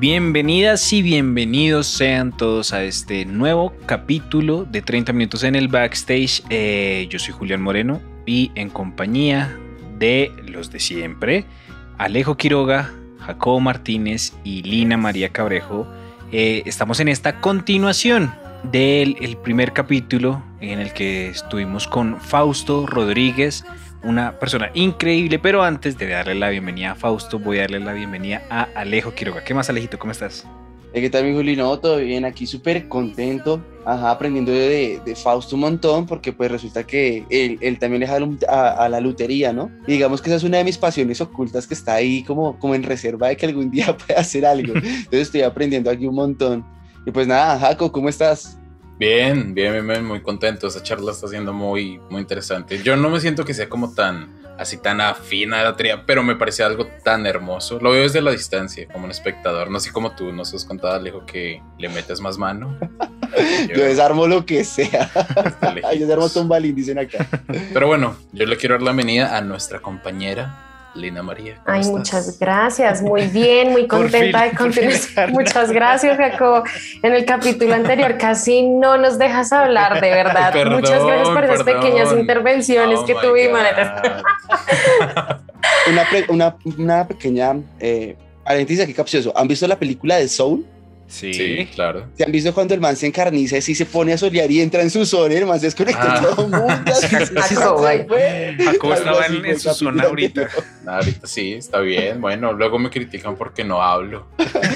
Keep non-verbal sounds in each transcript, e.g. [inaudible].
Bienvenidas y bienvenidos sean todos a este nuevo capítulo de 30 minutos en el backstage. Eh, yo soy Julián Moreno y en compañía de los de siempre, Alejo Quiroga, Jacobo Martínez y Lina María Cabrejo, eh, estamos en esta continuación del el primer capítulo en el que estuvimos con Fausto Rodríguez, una persona increíble, pero antes de darle la bienvenida a Fausto, voy a darle la bienvenida a Alejo Quiroga. ¿Qué más, Alejito? ¿Cómo estás? ¿Qué tal, mi Julino? Todo bien, aquí súper contento, ajá, aprendiendo de, de, Fausto un montón, porque pues resulta que él, él también es a, a, la lutería, ¿no? Y digamos que esa es una de mis pasiones ocultas que está ahí como, como en reserva de que algún día [laughs] pueda hacer algo. [laughs] Entonces estoy aprendiendo aquí un montón. Y pues nada, Jaco, ¿cómo estás? Bien, bien, bien, muy contento. Esa charla está siendo muy, muy interesante. Yo no me siento que sea como tan, así tan afina a la teoría, pero me parece algo tan hermoso. Lo veo desde la distancia, como un espectador. No sé como tú, nos has contado, Alejo, que le metes más mano. [laughs] yo, yo, desarmo lo que sea. [laughs] yo desarmo Tombalín, dicen acá. Pero bueno, yo le quiero dar la bienvenida a nuestra compañera Lina María. Ay, muchas gracias, muy bien, muy [laughs] contenta de continuar. [laughs] Muchas gracias, Jacobo. En el capítulo anterior casi no nos dejas hablar, de verdad. [laughs] muchas gracias por esas pequeñas intervenciones oh que tuvimos. una, una, una, pequeña eh, paréntesis aquí capcioso. ¿Han visto la película de Soul? Sí, claro. ¿Se han visto cuando el man se encarniza y se pone a solear y entra en su zona y el man se desconecta ah. [laughs] todo el mundo? Jacobo estaba en, en su zona ahorita. [laughs] ahorita sí, está bien. Bueno, luego me critican porque no hablo. [laughs]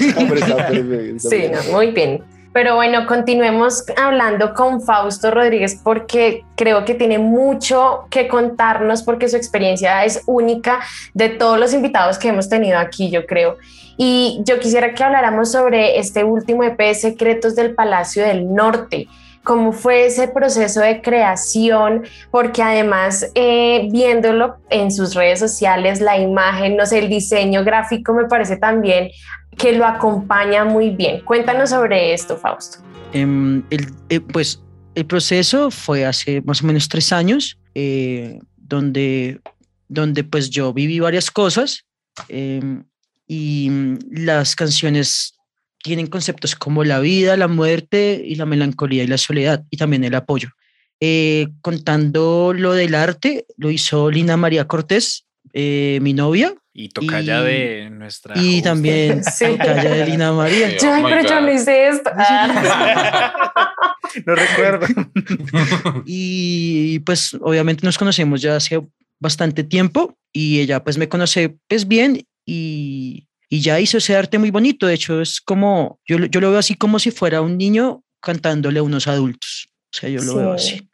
sí, muy bien. Pero bueno, continuemos hablando con Fausto Rodríguez porque creo que tiene mucho que contarnos porque su experiencia es única de todos los invitados que hemos tenido aquí, yo creo. Y yo quisiera que habláramos sobre este último EP, Secretos del Palacio del Norte cómo fue ese proceso de creación, porque además eh, viéndolo en sus redes sociales, la imagen, no sé, el diseño gráfico me parece también que lo acompaña muy bien. Cuéntanos sobre esto, Fausto. Em, eh, pues el proceso fue hace más o menos tres años, eh, donde, donde pues yo viví varias cosas em, y las canciones tienen conceptos como la vida, la muerte y la melancolía y la soledad y también el apoyo. Eh, contando lo del arte, lo hizo Lina María Cortés, eh, mi novia. Y tocaya de nuestra. Y también [laughs] tocaya de Lina María. Ay, oh pero yo no hice esto. [laughs] no recuerdo. [laughs] y pues obviamente nos conocemos ya hace bastante tiempo y ella pues me conoce pues bien y y ya hizo ese arte muy bonito. De hecho, es como, yo, yo lo veo así como si fuera un niño cantándole a unos adultos. O sea, yo lo veo así.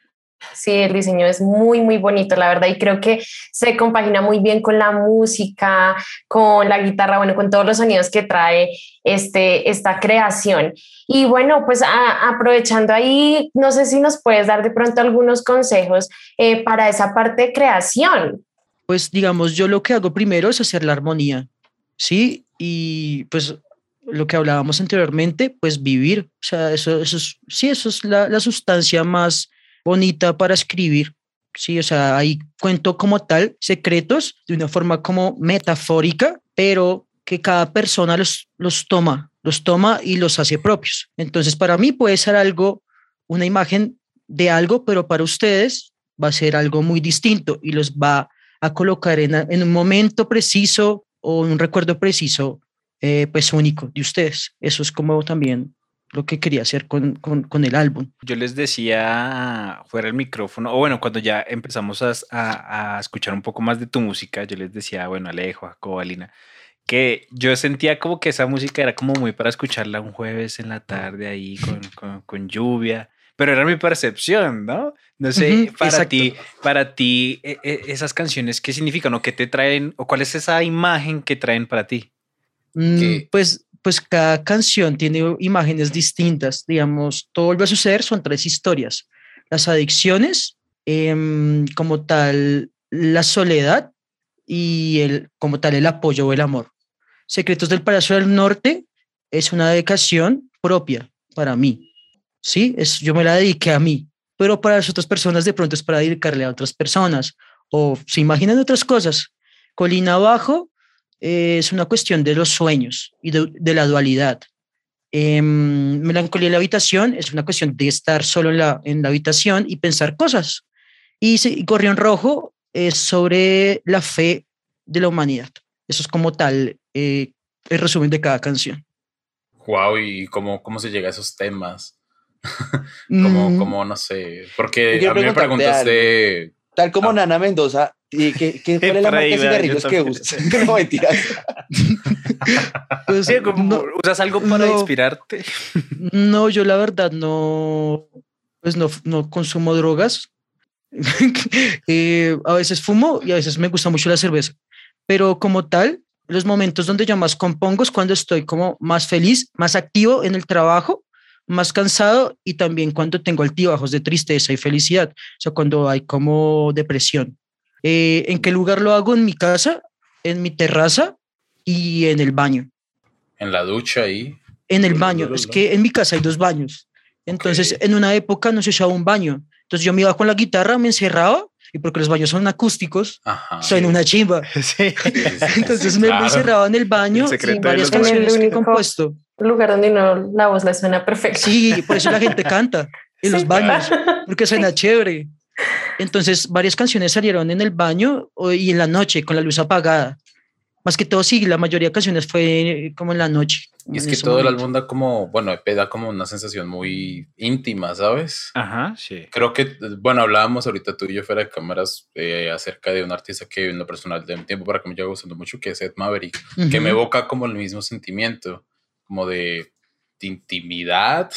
Sí, el diseño es muy, muy bonito, la verdad, y creo que se compagina muy bien con la música, con la guitarra, bueno, con todos los sonidos que trae este, esta creación. Y bueno, pues aprovechando ahí, no sé si nos puedes dar de pronto algunos consejos eh, para esa parte de creación. Pues digamos, yo lo que hago primero es hacer la armonía. ¿sí? Y pues lo que hablábamos anteriormente, pues vivir, o sea, eso, eso es, sí, eso es la, la sustancia más bonita para escribir, sí, o sea, hay cuento como tal secretos de una forma como metafórica, pero que cada persona los, los toma, los toma y los hace propios. Entonces, para mí puede ser algo, una imagen de algo, pero para ustedes va a ser algo muy distinto y los va a colocar en, en un momento preciso o un recuerdo preciso, eh, pues único de ustedes. Eso es como también lo que quería hacer con, con, el álbum. Yo les decía fuera el micrófono, o bueno, cuando ya empezamos a, a, escuchar un poco más de tu música, yo les decía, bueno, Alejo, Jacob, Alina, que yo sentía como que esa música era como muy para escucharla un jueves en la tarde ahí con, con, lluvia, pero era mi percepción, ¿no? No sé, para ti, para ti, e, e, esas canciones, ¿qué significan o qué te traen o cuál es esa imagen que traen para ti? Mm, pues pues cada canción tiene imágenes distintas. Digamos, todo vuelve a suceder, son tres historias. Las adicciones, em, como tal, la soledad y el, como tal el apoyo o el amor. Secretos del Palacio del Norte es una dedicación propia para mí. Sí, es, yo me la dediqué a mí, pero para las otras personas de pronto es para dedicarle a otras personas o se imaginan otras cosas. Colina Abajo eh, es una cuestión de los sueños y de, la dualidad. Em, melancolía en la habitación es una cuestión de estar solo en la, en la habitación y pensar cosas. Y, y Gorrión Rojo es sobre la fe de la humanidad. Eso es como tal eh, el resumen de cada canción. Wow, ¿y cómo, cómo se llega a esos temas? [laughs] como, mm. como, no sé, porque a mí me preguntaste... Tal como ah. Nana Mendoza, ¿y qué, qué, ¿cuál [laughs] es la marca de cigarrillos que usas? [laughs] no, mentiras. [laughs] pues, ¿Usas algo para inspirarte? No, yo la verdad no, pues no, no consumo drogas. Eh, a veces fumo y a veces me gusta mucho la cerveza, pero como tal, los momentos donde yo más compongo es cuando estoy como más feliz, más activo en el trabajo, más cansado y también cuando tengo altibajos de tristeza y felicidad, o sea, cuando hay como depresión. Eh, ¿En qué lugar lo hago? En mi casa, en mi terraza y en el baño. ¿En la ducha ahí? En el baño, es que en mi casa hay dos baños. Entonces, en una época no se usaba un baño. Entonces yo me iba con la guitarra, me encerraba y porque los baños son acústicos, soy en una chimba. [laughs] [laughs] Entonces me, encerraba en el baño y varias canciones que he compuesto. Lugar donde no, la voz le suena perfecta. Sí, por eso la gente canta en los baños, porque suena chévere. Entonces varias canciones salieron en el baño y en la noche con la luz apagada. Más que todo, sí, la mayoría de canciones fue como en la noche. Y es que todo el álbum da como, bueno, da como una sensación muy íntima, ¿sabes? Ajá, sí. Creo que, bueno, hablábamos ahorita tú y yo fuera de cámaras eh, acerca de un artista que en lo personal de tiempo para que me lleva gustando mucho, que es Ed Maverick, que me evoca como el mismo sentimiento, como de, intimidad.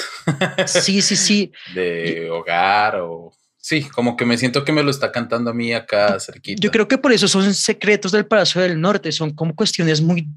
Sí, sí, sí. [laughs] de hogar o Sí, como que me siento que me lo está cantando a mí acá cerquita. Yo creo que por eso son secretos del Palacio del Norte, son como cuestiones muy,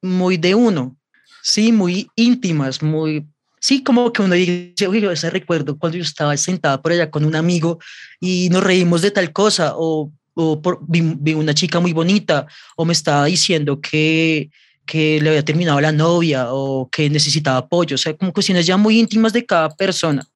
muy de uno, sí, muy íntimas, muy, sí, como que uno dice, oye, ese recuerdo cuando yo estaba sentada por allá con un amigo y nos reímos de tal cosa, o, o por, vi, una chica muy bonita, o me estaba diciendo que, que le había terminado la novia, o que necesitaba apoyo, o sea, como cuestiones ya muy íntimas de cada persona.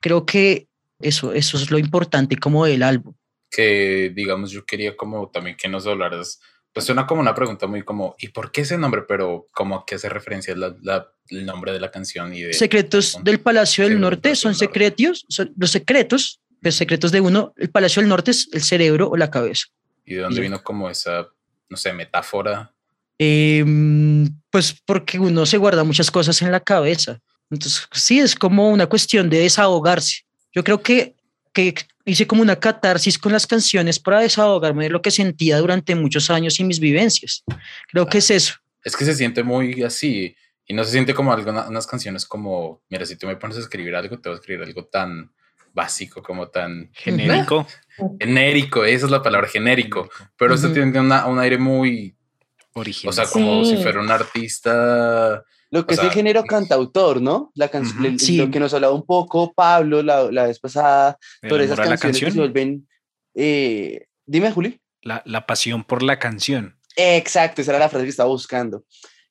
Creo que eso, eso es lo importante como del álbum. Que, digamos, yo quería como también que nos hablaras, pues suena como una pregunta muy como, ¿y por qué ese nombre? Pero como a qué hace referencia el nombre de la canción y de... Secretos del Palacio del Norte son secretos, son los secretos, los secretos de uno, el Palacio del Norte es el cerebro o la cabeza. ¿Y de dónde vino como esa, no sé, metáfora? Em, pues porque uno se guarda muchas cosas en la cabeza. Entonces, sí, es como una cuestión de desahogarse. Yo creo que, que hice como una catarsis con las canciones para desahogarme de lo que sentía durante muchos años y mis vivencias. Creo que es eso. Es que se siente muy así y no se siente como algunas canciones como, mira, si tú me pones a escribir algo, te voy a escribir algo tan básico como tan genérico. [laughs] genérico, esa es la palabra, genérico. Pero esto tiene un aire muy original. O sea, como si fuera un artista lo que es el género cantautor, ¿no? La canción, Lo que nos hablaba un poco Pablo la, la vez pasada, sobre esas canciones canción? que se vuelven... Eh, dime, Juli. La, la, pasión por la canción. Exacto, esa era la frase que estaba buscando.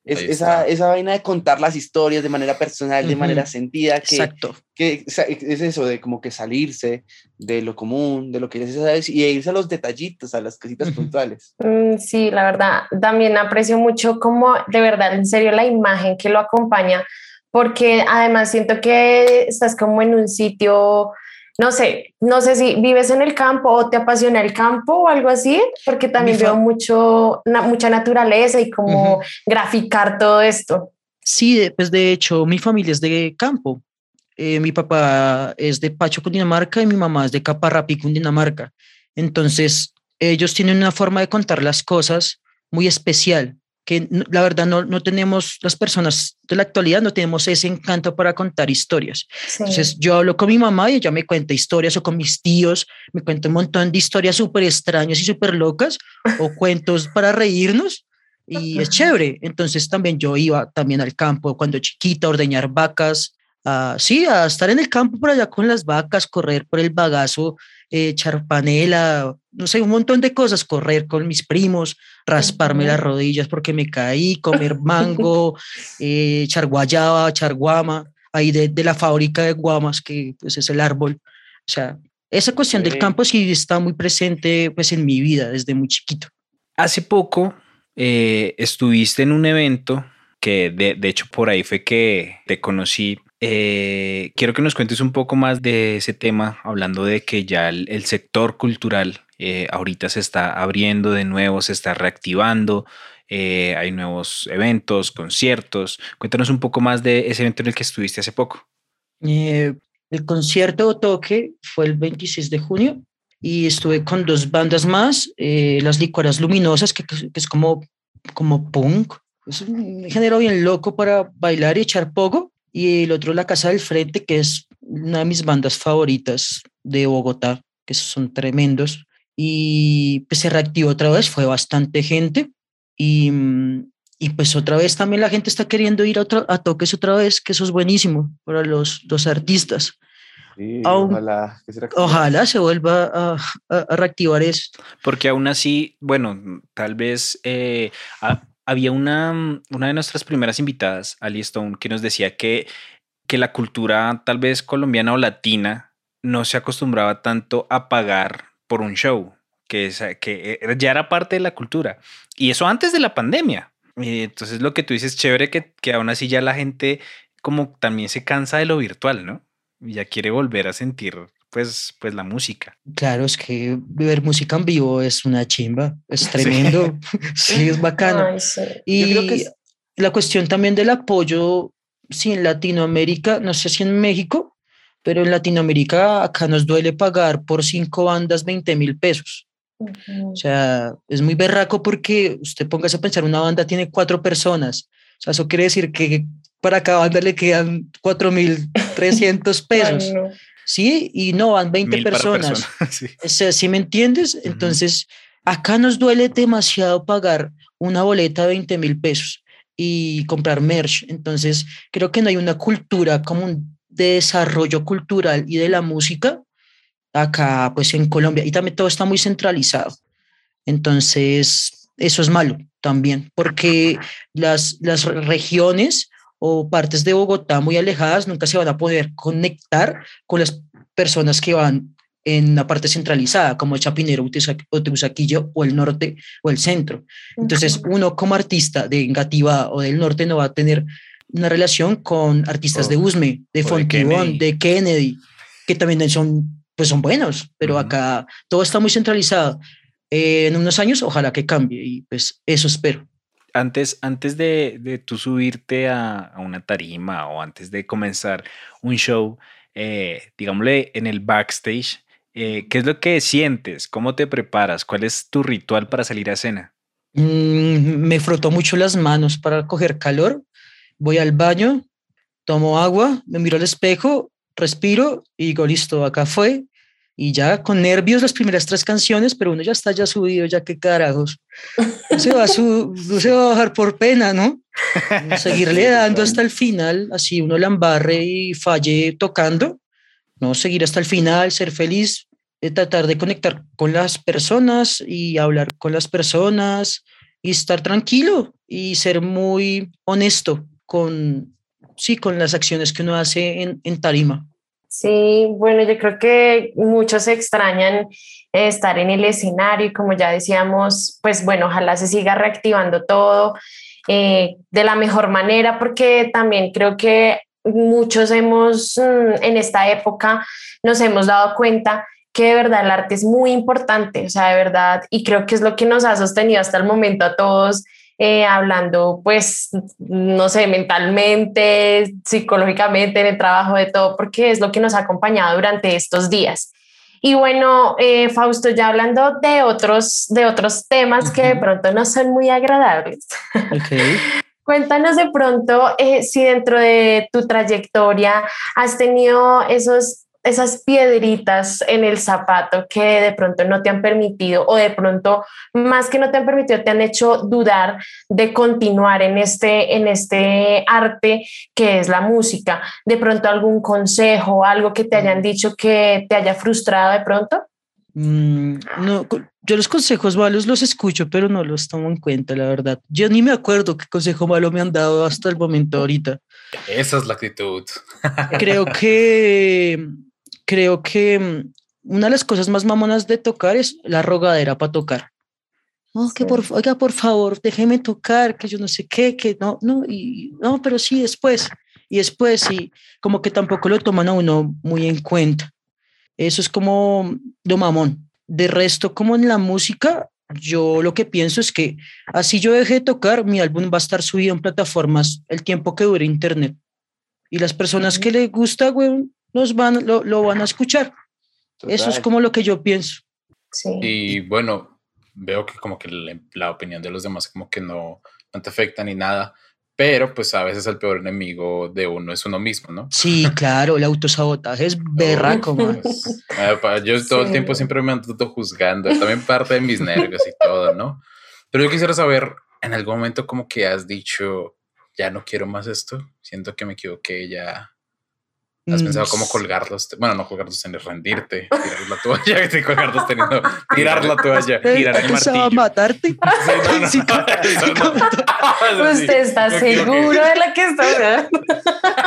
Es, esa, esa, vaina de contar las historias de manera personal, de manera sentida, que, Exacto. que es eso, de como que salirse de lo común, de lo que ya se sabe, y irse a los detallitos, a las cositas puntuales. Mm, sí, la verdad, también aprecio mucho como de verdad, en serio, la imagen que lo acompaña, porque además siento que estás como en un sitio no sé, no sé si vives en el campo o te apasiona el campo o algo así, porque también veo mucho, mucha naturaleza y como graficar todo esto. Sí, pues de hecho mi familia es de campo. Eh, mi papá es de Pacho, Cundinamarca y mi mamá es de Caparrapi, Cundinamarca. Entonces, ellos tienen una forma de contar las cosas muy especial que la verdad no, no tenemos, las personas de la actualidad no tenemos ese encanto para contar historias. Entonces yo hablo con mi mamá y ella me cuenta historias o con mis tíos, me cuenta un montón de historias súper extrañas y súper locas o [laughs] cuentos para reírnos y es chévere. Entonces también yo iba también al campo cuando chiquita a ordeñar vacas, sí, a estar en el campo por allá con las vacas, correr por el bagazo, eh, echar panela, no sé, un montón de cosas, correr con mis primos, rasparme las rodillas porque me caí, comer [laughs] mango, eh, echar guayaba, echar guama, ahí de, de, la fábrica de guamas, que pues es el árbol. O sea, esa cuestión del campo sí está muy presente pues en mi vida desde muy chiquito. Hace poco eh, estuviste en un evento que de, de, hecho por ahí fue que te conocí. Eh, quiero que nos cuentes un poco más de ese tema, hablando de que ya el, el sector cultural eh, ahorita se está abriendo de nuevo, se está reactivando. Eh, hay nuevos eventos, conciertos. Cuéntanos un poco más de ese evento en el que estuviste hace poco. Eh, el concierto o toque fue el 26 de junio y estuve con dos bandas más, eh, Las Licuaras Luminosas, que, que, es como, como punk, es un género bien loco para bailar y echar poco, y el otro La Casa del Frente, que es una de mis bandas favoritas de Bogotá, que son tremendos, y pues se reactivó otra vez, fue bastante gente, y, y pues otra vez también la gente está queriendo ir a, otra, a toques otra vez, que eso es buenísimo para los, los artistas. Sí, aún, ojalá, que se ojalá se vuelva a, a, a, reactivar eso. Porque aún así, bueno, tal vez eh, a, había una, una de nuestras primeras invitadas, Ali Stone, que nos decía que, que la cultura tal vez colombiana o latina no se acostumbraba tanto a pagar por un show, que, es, que ya era parte de la cultura. Y eso antes de la pandemia. Entonces lo que tú dices, chévere que, que aún así ya la gente como también se cansa de lo virtual, ¿no? Ya quiere volver a sentir pues, pues la música. Claro, es que ver música en vivo es una chimba, es [laughs] tremendo, sí, [laughs] sí es bacano. Ay, sí. Y Yo creo que es... la cuestión también del apoyo, sí, en Latinoamérica, no sé si en México, pero en Latinoamérica acá nos duele pagar por cinco bandas 20 mil pesos. Uh -huh. O sea, es muy berraco porque usted póngase a pensar, una banda tiene cuatro personas. O sea, eso quiere decir que para cada banda le quedan 4.300 [laughs] pesos. Ay, no. Sí, y no van 20 Mil personas. Persona. [laughs] sí. O sea, ¿sí me entiendes? Uh -huh. Entonces, acá nos duele demasiado pagar una boleta de 20 mil pesos y comprar merch. Entonces, creo que no hay una cultura común de desarrollo cultural y de la música acá pues en Colombia y también todo está muy centralizado. Entonces, eso es malo también, porque las, las regiones o partes de Bogotá muy alejadas nunca se van a poder conectar con las personas que van en la parte centralizada, como Chapinero, Teusaquillo o el norte o el centro. Entonces, uno como artista de Engativá o del norte no va a tener una relación con artistas oh, de Usme, de Fontibón, de, de Kennedy, que también son pues son buenos, pero uh -huh. acá todo está muy centralizado. Eh, en unos años, ojalá que cambie y pues eso espero. Antes, antes de, de tú subirte a, a, una tarima o antes de comenzar un show, eh, digámosle en el backstage, eh, ¿qué es lo que sientes? ¿Cómo te preparas? ¿Cuál es tu ritual para salir a escena? Mm, me froto mucho las manos para coger calor, voy al baño, tomo agua, me miro al espejo, respiro y digo, listo, acá fue, y ya con nervios las primeras tres canciones, pero uno ya está ya subido, ya qué carajos. No se va a, su, no se va a bajar por pena, ¿no? [laughs] Seguirle dando hasta el final, así uno la embarre y falle tocando, no seguir hasta el final, ser feliz, eh, tratar de conectar con las personas y hablar con las personas y estar tranquilo y ser muy honesto con, sí, con las acciones que uno hace en, en tarima. Sí, bueno, yo creo que muchos extrañan estar en el escenario y como ya decíamos, pues bueno, ojalá se siga reactivando todo eh, de la mejor manera porque también creo que muchos hemos mm, en esta época nos hemos dado cuenta que de verdad el arte es muy importante, o sea, de verdad, y creo que es lo que nos ha sostenido hasta el momento a todos eh, hablando, pues, no sé, mentalmente, psicológicamente, en el trabajo de todo, porque es lo que nos ha acompañado durante estos días. Y bueno, eh, Fausto, ya hablando de otros, de otros temas uh -huh. que de pronto no son muy agradables. [laughs] Okay. Cuéntanos de pronto eh, si dentro de tu trayectoria has tenido esos esas piedritas en el zapato que de pronto no te han permitido o de pronto más que no te han permitido te han hecho dudar de continuar en este en este arte que es la música de pronto algún consejo algo que te hayan dicho que te haya frustrado de pronto Mm, no, yo los consejos malos los escucho, pero no los tomo en cuenta, la verdad. Yo ni me acuerdo qué consejo malo me han dado hasta el momento ahorita. Esa es la actitud. Creo [laughs] que, creo que mm, una de las cosas más mamonas de tocar es la rogadera para tocar. Oh, que por, oiga, por favor, déjeme tocar, que yo no sé qué, que no, no, y no, pero sí después, y después, y como que tampoco lo toman a uno muy en cuenta. Eso es como lo mamón. De resto, como en la música, yo lo que pienso es que así yo deje de tocar, mi álbum va a estar subido en plataformas el tiempo que dure internet. Y las personas que les gusta, güey, nos van, lo, lo van a escuchar. Eso es como lo que yo pienso. Sí. Y bueno, veo que como que la, la opinión de los demás como que no, no te afecta ni nada pero pues a veces el peor enemigo de uno es uno mismo, ¿no? Sí, [laughs] claro, el autosabotaje es berraco, man. [laughs] Pues, yo todo el tiempo siempre me ando juzgando, también parte de mis nervios y todo, ¿no? Pero yo quisiera saber, en algún momento como que has dicho, ya no quiero más esto, siento que me equivoqué, ya ¿Has pensado cómo mm. colgarlos? Bueno, no colgarlos, tener rendirte, tirar la toalla, colgarlos teniendo, tirar la toalla, tirar el martillo. matarte? [laughs] Sí, no, no, ¿Usted [laughs] está seguro de la que está hablando?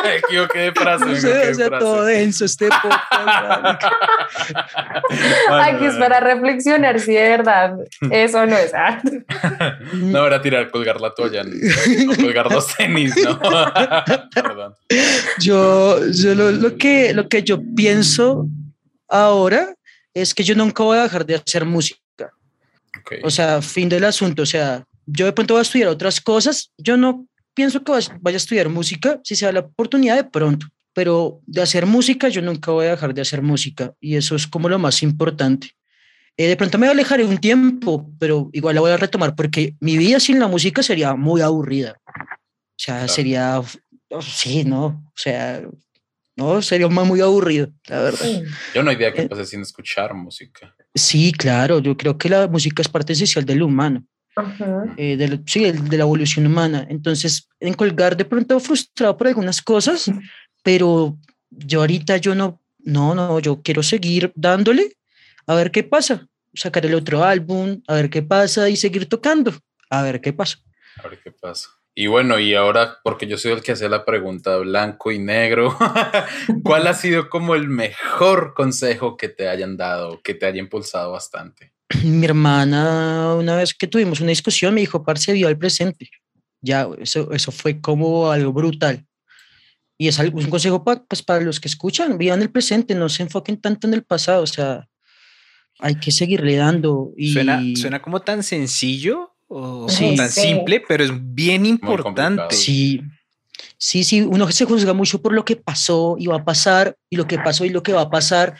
me equivoqué de frase, me equivoqué de frase. todo denso este podcast. [laughs] Aquí es para reflexionar si de verdad eso no es arte. no, era tirar, colgar la toalla, no colgar los tenis, ¿no? Perdón. Yo, yo lo lo que, lo que yo pienso ahora es que yo nunca voy a dejar de hacer música. O sea, fin del asunto. O sea, yo de pronto voy a estudiar otras cosas. Yo no pienso que vaya a estudiar música si se da la oportunidad de pronto. Pero de hacer música, yo nunca voy a dejar de hacer música. Y eso es como lo más importante. Eh, de pronto me alejaré un tiempo, pero igual la voy a retomar porque mi vida sin la música sería muy aburrida. O sea, sería, sí, ¿no? O sea, no, sería más muy aburrido, la verdad. Yo no hay idea que eh, pase sin escuchar música. Sí, claro, yo creo que la música es parte esencial del humano. Eh, de, sí, de la evolución humana. Entonces, en colgar de pronto frustrado por algunas cosas, pero yo ahorita yo no, no, no, yo quiero seguir dándole a ver qué pasa, sacar el otro álbum, a ver qué pasa y seguir tocando, a ver qué pasa. A ver qué pasa. Y bueno, y ahora, porque yo soy el que hace la pregunta blanco y negro, [laughs] ¿cuál ha sido como el mejor consejo que te hayan dado, que te haya impulsado bastante? Mi hermana, una vez que tuvimos una discusión, me dijo, parce, vio al presente. Ya, eso, eso fue como algo brutal. Y es algo, un consejo para, pues, para los que escuchan, vivan el presente, no se enfoquen tanto en el pasado, o sea, hay que seguirle dando. Y... Suena, suena como tan sencillo, o tan simple, pero es bien importante. Sí, sí, sí, uno se juzga mucho por lo que pasó y va a pasar, y lo que pasó y lo que va a pasar,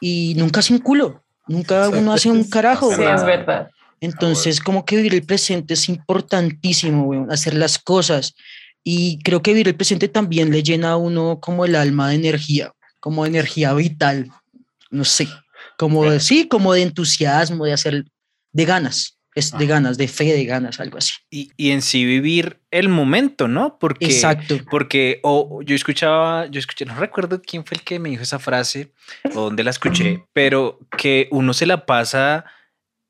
y nunca hace un culo, nunca uno hace un carajo. Sí, es verdad. Entonces, como que vivir el presente es importantísimo, hacer las cosas. Y creo que vivir el presente también le llena a uno como el alma de energía, como de energía vital, no sé, como de, sí, como de entusiasmo, de hacer, de ganas es de ganas, de fe, de ganas, algo así. Y, y, en sí vivir el momento, ¿no? Porque, Exacto. Porque o yo escuchaba, yo escuché, no recuerdo quién fue el que me dijo esa frase o dónde la escuché, pero que uno se la pasa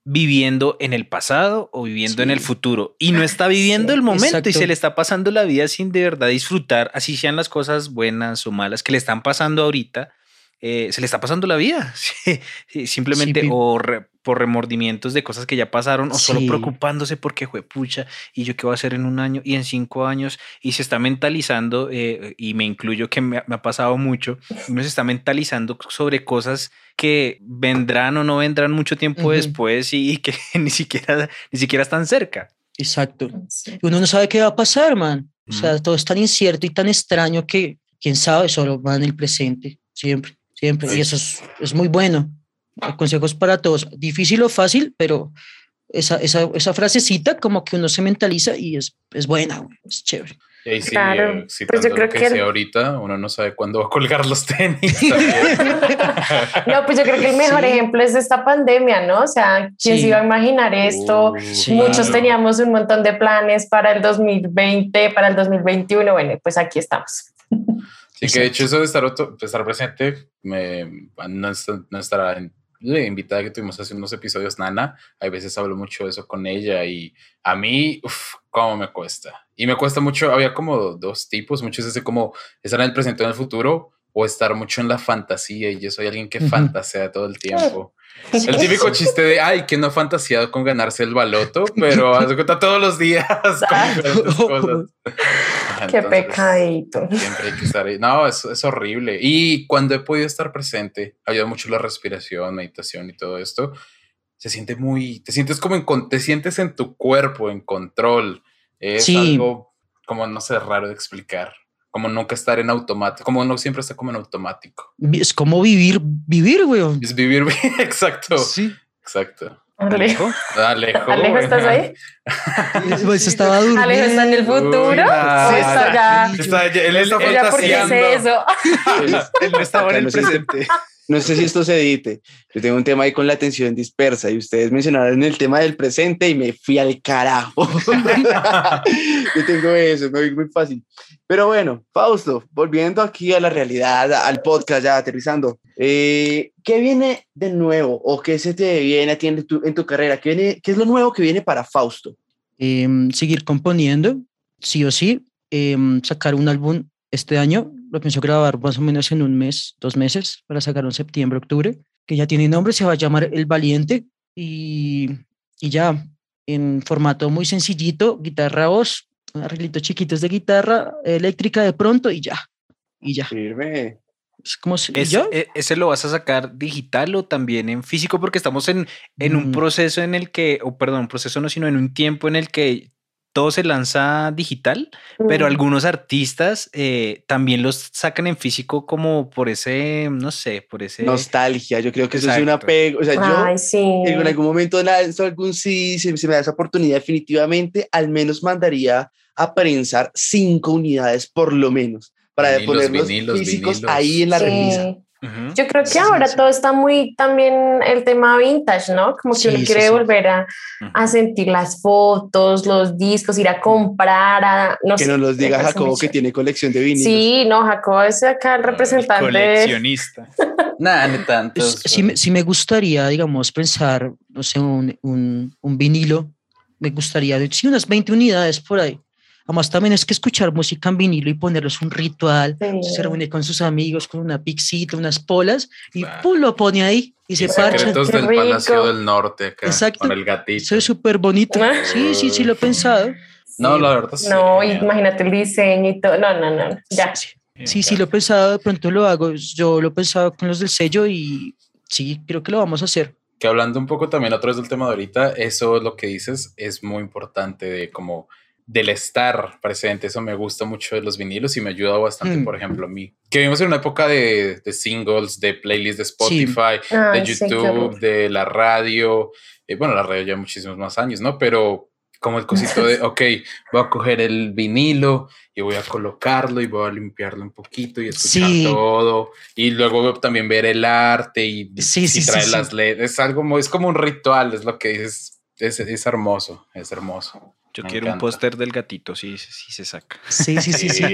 viviendo en el pasado o viviendo en el futuro y no está viviendo el momento y se le está pasando la vida sin de verdad disfrutar, así sean las cosas buenas o malas que le están pasando ahorita, eh, se le está pasando la vida, [laughs] simplemente o por remordimientos de cosas que ya pasaron o solo preocupándose porque fue pucha y yo qué voy a hacer en un año y en cinco años y se está mentalizando eh, y me incluyo que me, ha pasado mucho, uno se está mentalizando sobre cosas que vendrán o no vendrán mucho tiempo después y, que [laughs] ni siquiera, ni siquiera están cerca. Exacto. Uno no sabe qué va a pasar, man. O sea, todo es tan incierto y tan extraño que, quién sabe, solo va en el presente, siempre siempre. Y eso es, es, muy bueno. Consejos para todos. Difícil o fácil, pero esa, esa, esa frasecita como que uno se mentaliza y es, es buena, es chévere. Y sí, claro. pues yo creo que, que ahorita uno no sabe cuándo va a colgar los tenis. [laughs] no, pues yo creo que el mejor ejemplo es esta pandemia, ¿no? O sea, ¿quién se iba a imaginar esto? Muchos teníamos un montón de planes para el 2020, para el 2021. Bueno, pues aquí estamos. Sí, que de hecho eso de estar, estar presente me, no, no estará en invitada que tuvimos hace unos episodios, Nana, a veces hablo mucho de eso con ella y a mí, uff, cómo me cuesta. Y me cuesta mucho, había como dos tipos, muchos veces como estar en el presente o en el futuro o estar mucho en la fantasía y yo soy alguien que fantasea todo el tiempo. [laughs] El típico chiste de, ay, que no ha fantaseado con ganarse el baloto, pero [laughs] hace cuenta todos los días [laughs] con cosas. Qué pecadito. Siempre hay que estar ahí. No, es, es horrible. Y cuando he podido estar presente, ayuda mucho la respiración, meditación y todo esto. Se siente muy, te sientes como en, te sientes en tu cuerpo, en control. Es algo como, no sé, raro de explicar como nunca estar en automático, como no siempre está como en automático. Es como vivir, vivir, güey. Es vivir, [laughs] exacto. Sí. Exacto. Alejo. Alejo. Alejo, ¿estás ahí? [laughs] Pues estaba durmiendo. Alejo está en el futuro. ¿O está ya? Está, él está fantaseando. eso. [laughs] él no estaba en el presente. No sé si esto se edite. Yo tengo un tema ahí con la atención dispersa y ustedes mencionaron el tema del presente y me fui al carajo. [laughs] Yo tengo eso, me voy muy fácil. Pero bueno, Fausto, volviendo aquí a la realidad, al podcast ya aterrizando. Eh, ¿Qué viene de nuevo o qué se te viene a ti en tu, en tu carrera? ¿Qué, viene, ¿Qué es lo nuevo que viene para Fausto? Em, seguir componiendo, sí o sí. Em, sacar un álbum este año lo pienso grabar más o menos en un mes, dos meses, para sacar en septiembre, octubre, que ya tiene nombre, se va a llamar El Valiente y, y ya en formato muy sencillito, guitarra voz, arreglitos chiquitos de guitarra eléctrica de pronto y ya, y ya. Sirve. Es como si, e, ¿Ese lo vas a sacar digital o también en físico? Porque estamos en, en un mm. proceso en el que, o perdón, un proceso no, sino en un tiempo en el que todo se lanza digital, pero algunos artistas eh, también los sacan en físico como por ese, no sé, por ese... Nostalgia, yo creo que eso es un apego, o sea, yo en algún momento lanzo algún sí, se, me da esa oportunidad definitivamente, al menos mandaría a prensar cinco unidades por lo menos, para poner los físicos ahí en la Yo creo que ahora todo está muy también el tema vintage, ¿no? Como que uno quiere volver a, a, sentir las fotos, los discos, ir a comprar, a, no Que nos los diga Jacobo que tiene colección de vinilos. Sí, no, Jacobo es acá el representante. Coleccionista. [laughs] Nada, ni tanto. Sí, sí, me gustaría, digamos, pensar, no sé, un, un, un vinilo. Me gustaría, sí, unas 20 unidades por ahí. Además, también es que escuchar música en vinilo y ponerlos un ritual, se reúne con sus amigos con una pixita, unas polas y pum, lo pone ahí y, se parcha. Secretos del Palacio del Norte acá, Exacto. con el gatito. Eso es súper bonito. Sí, sí, sí, lo he pensado. No, la verdad sí. No, imagínate el diseño y todo. No, no, no, ya. Sí, sí, lo he pensado, de pronto lo hago. Yo lo he pensado con los del sello y sí, creo que lo vamos a hacer que hablando un poco también otra vez del tema de ahorita, eso es lo que dices es muy importante de como del estar presente. Eso me gusta mucho de los vinilos y me ayuda bastante, mm. por ejemplo, a mí. Que vivimos en una época de, de singles, de playlists de Spotify, de YouTube, de la radio. Eh, bueno, la radio ya muchísimos más años, ¿no? Pero como el cosito de, [laughs] ok, voy a coger el vinilo y voy a colocarlo y voy a limpiarlo un poquito y escuchar todo. Y luego también ver el arte y sí, si trae las LED. Es algo, es como un ritual, es lo que dices. Es, es hermoso, es hermoso. Yo quiero un póster del gatito, sí, sí se saca. Sí, sí, sí, sí.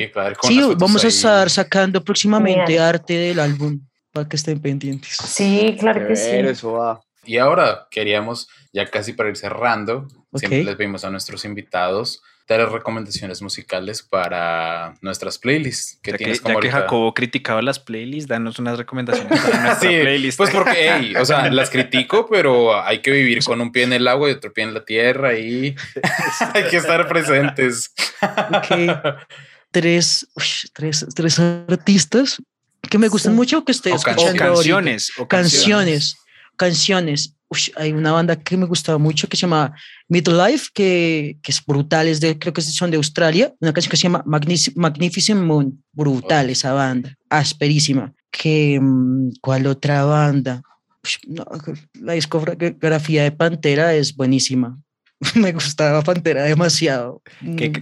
Sí, vamos a estar sacando próximamente arte del álbum para que estén pendientes. Sí, claro que sí. Eso va. Y ahora queríamos, ya casi para ir cerrando, siempre les pedimos a nuestros invitados dar recomendaciones musicales para nuestras playlists. Que ya tienes que, ya que Jacobo criticaba las playlists, danos unas recomendaciones para [laughs] nuestra sí, playlist. Pues porque, o sea, [laughs] las critico, pero hay que vivir con un pie en el agua y otro pie en la tierra y [laughs] hay que estar presentes. Tres, tres, tres artistas que me gustan mucho que estoy escuchando. canciones, o canciones. Canciones hay una banda que me gustaba mucho que se llama Midlife, que, que es brutal, es de, creo que son de Australia, una canción que se llama Magnificent Moon, brutal esa banda, asperísima. Que, mm, ¿Cuál otra banda? la discografía de Pantera es buenísima. [laughs] me gustaba Pantera demasiado. ¿Qué,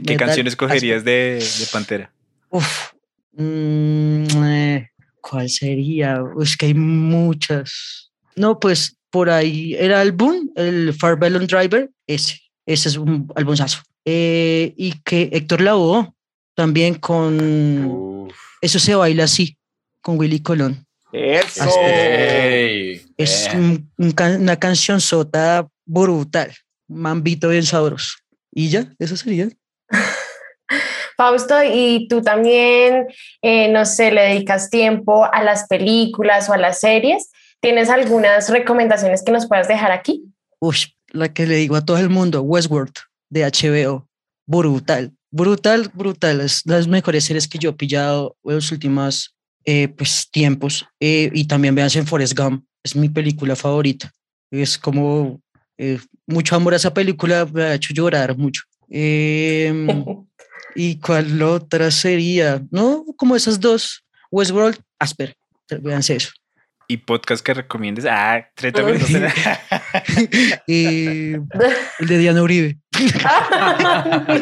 escogerías asco. de, de Pantera? Uf, mm, eh, ¿cuál sería? Es que hay muchas. No, pues por ahí el álbum, el Farbellum Driver, ese, ese es un albumzazo. Eh, y que Héctor Lavoe también con Uf. Eso se baila así, con Willy Colón. Eso. Ey, Es eh. un- un una canción sota brutal, mambito bien sabroso. Y ya, eso sería. [laughs] Fausto, y tú también, eh, no sé, le dedicas tiempo a las películas o a las series. ¿Tienes algunas recomendaciones que nos puedas dejar aquí? Uy, la que le digo a todo el mundo, Westworld, de HBO. Brutal, brutal, brutal. Es las mejores series que yo he pillado en los últimos eh, pues, tiempos. Eh, y también vean en Forrest Gump, es mi película favorita. Es como eh, mucho amor a esa película, me ha hecho llorar mucho. Em, [laughs] ¿Y cuál otra sería? No, como esas dos. Westworld, Asper. Véanse eso. ¿Y podcast que recomiendes? Ah, 30 minutos. [laughs] el de Diana Uribe.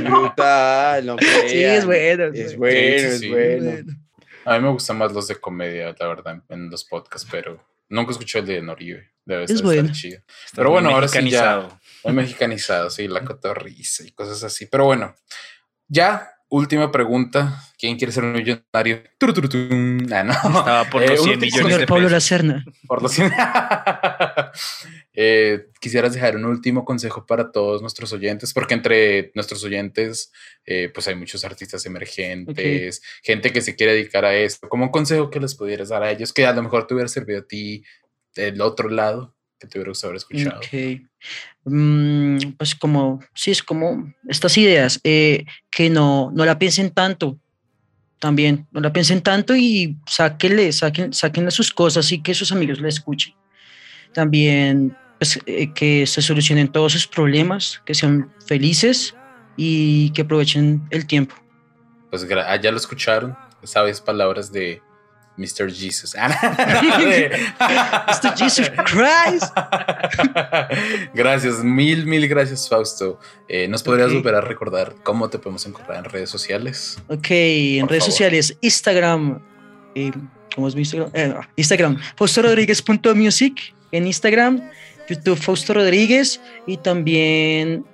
Brutal, no Sí, es bueno. Es bueno, Sí, es sí, sí. bueno. A mí me gustan más los de comedia, la verdad, en- los podcasts, pero nunca escuché el de Noribe. Debe Es estar bueno. chido. Está Pero bueno, ahora sí ya. mexicanizado. Muy mexicanizado, sí, la cotorriza y cosas así. Pero bueno, ya, última pregunta. ¿Quién quiere ser un millonario? Turuturutum. Ah, no. Estaba por Eh, los un 100 último- millones Señor de Pablo pesos. Lacerna. Por los [laughs] Eh, quisieras dejar un último consejo para todos nuestros oyentes, porque entre nuestros oyentes, eh, pues hay muchos artistas emergentes, gente que se quiere dedicar a esto. Como un consejo que les pudieras dar a ellos, que a lo mejor te hubiera servido a ti del otro lado, que te hubiera gustado haber escuchado. Ok. Mm, pues como, sí, es como estas ideas, eh, que no, no la piensen tanto, también, no la piensen tanto y sáquenle, saquen, sáquenle sus cosas y que sus amigos la escuchen. También, pues, eh, que se solucionen todos sus problemas, que sean felices y que aprovechen el tiempo. Pues ah, ya lo escucharon, sabes palabras de Mr. Jesus. [laughs] Mr. Jesus Christ. [laughs] gracias, mil, mil gracias, Fausto. Eh, ¿Nos podrías Ok. volver a recordar cómo te podemos encontrar en redes sociales? Ok, en redes favor. sociales, Instagram, eh, ¿cómo es mi Instagram? Eh, Instagram, faustorodríguez.music en Instagram, YouTube Fausto Rodríguez y también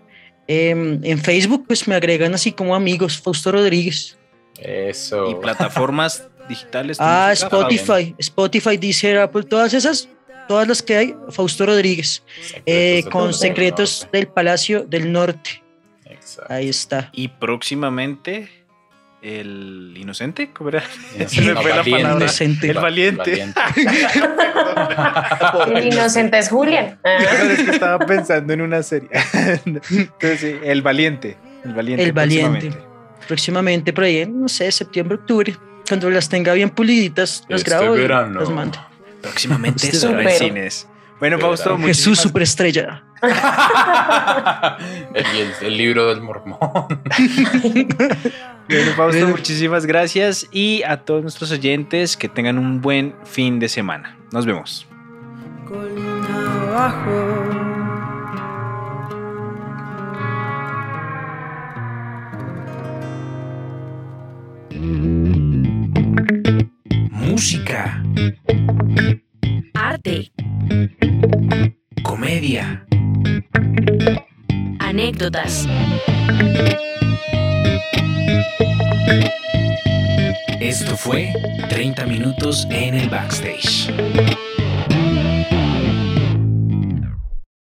em, en Facebook, pues me agregan así como amigos, Fausto Rodríguez. Eso. Y plataformas digitales. de Ah, música. Spotify, Spotify, Deezer, Apple, todas esas, todas las que hay, Fausto Rodríguez, eh, Secretos con Norte. Secretos del Palacio del Norte. Exacto. Ahí está. Y próximamente, el inocente, ¿cómo era? [laughs] Se me fue la valiente. palabra. Inocente. El valiente. [laughs] El inocente es Julian. Ah. Es que estaba pensando en una serie. [laughs] Entonces, sí, el valiente. El valiente. El Valiente. próximamente. Próximamente por ahí, en, no sé, septiembre, octubre. Cuando las tenga bien puliditas, las Este grabo y verano. las mando. Próximamente Este solo en cines. Bueno. Fausto, Jesús muchísimas- Superestrella. [laughs] el, el- el libro del mormón. [laughs] Bueno, Fausto, [laughs] muchísimas gracias y a todos nuestros oyentes que tengan un buen fin de semana. Nos vemos. colina abajo. Música, Arte, comedia, anécdotas, Esto fue 30 minutos en el backstage.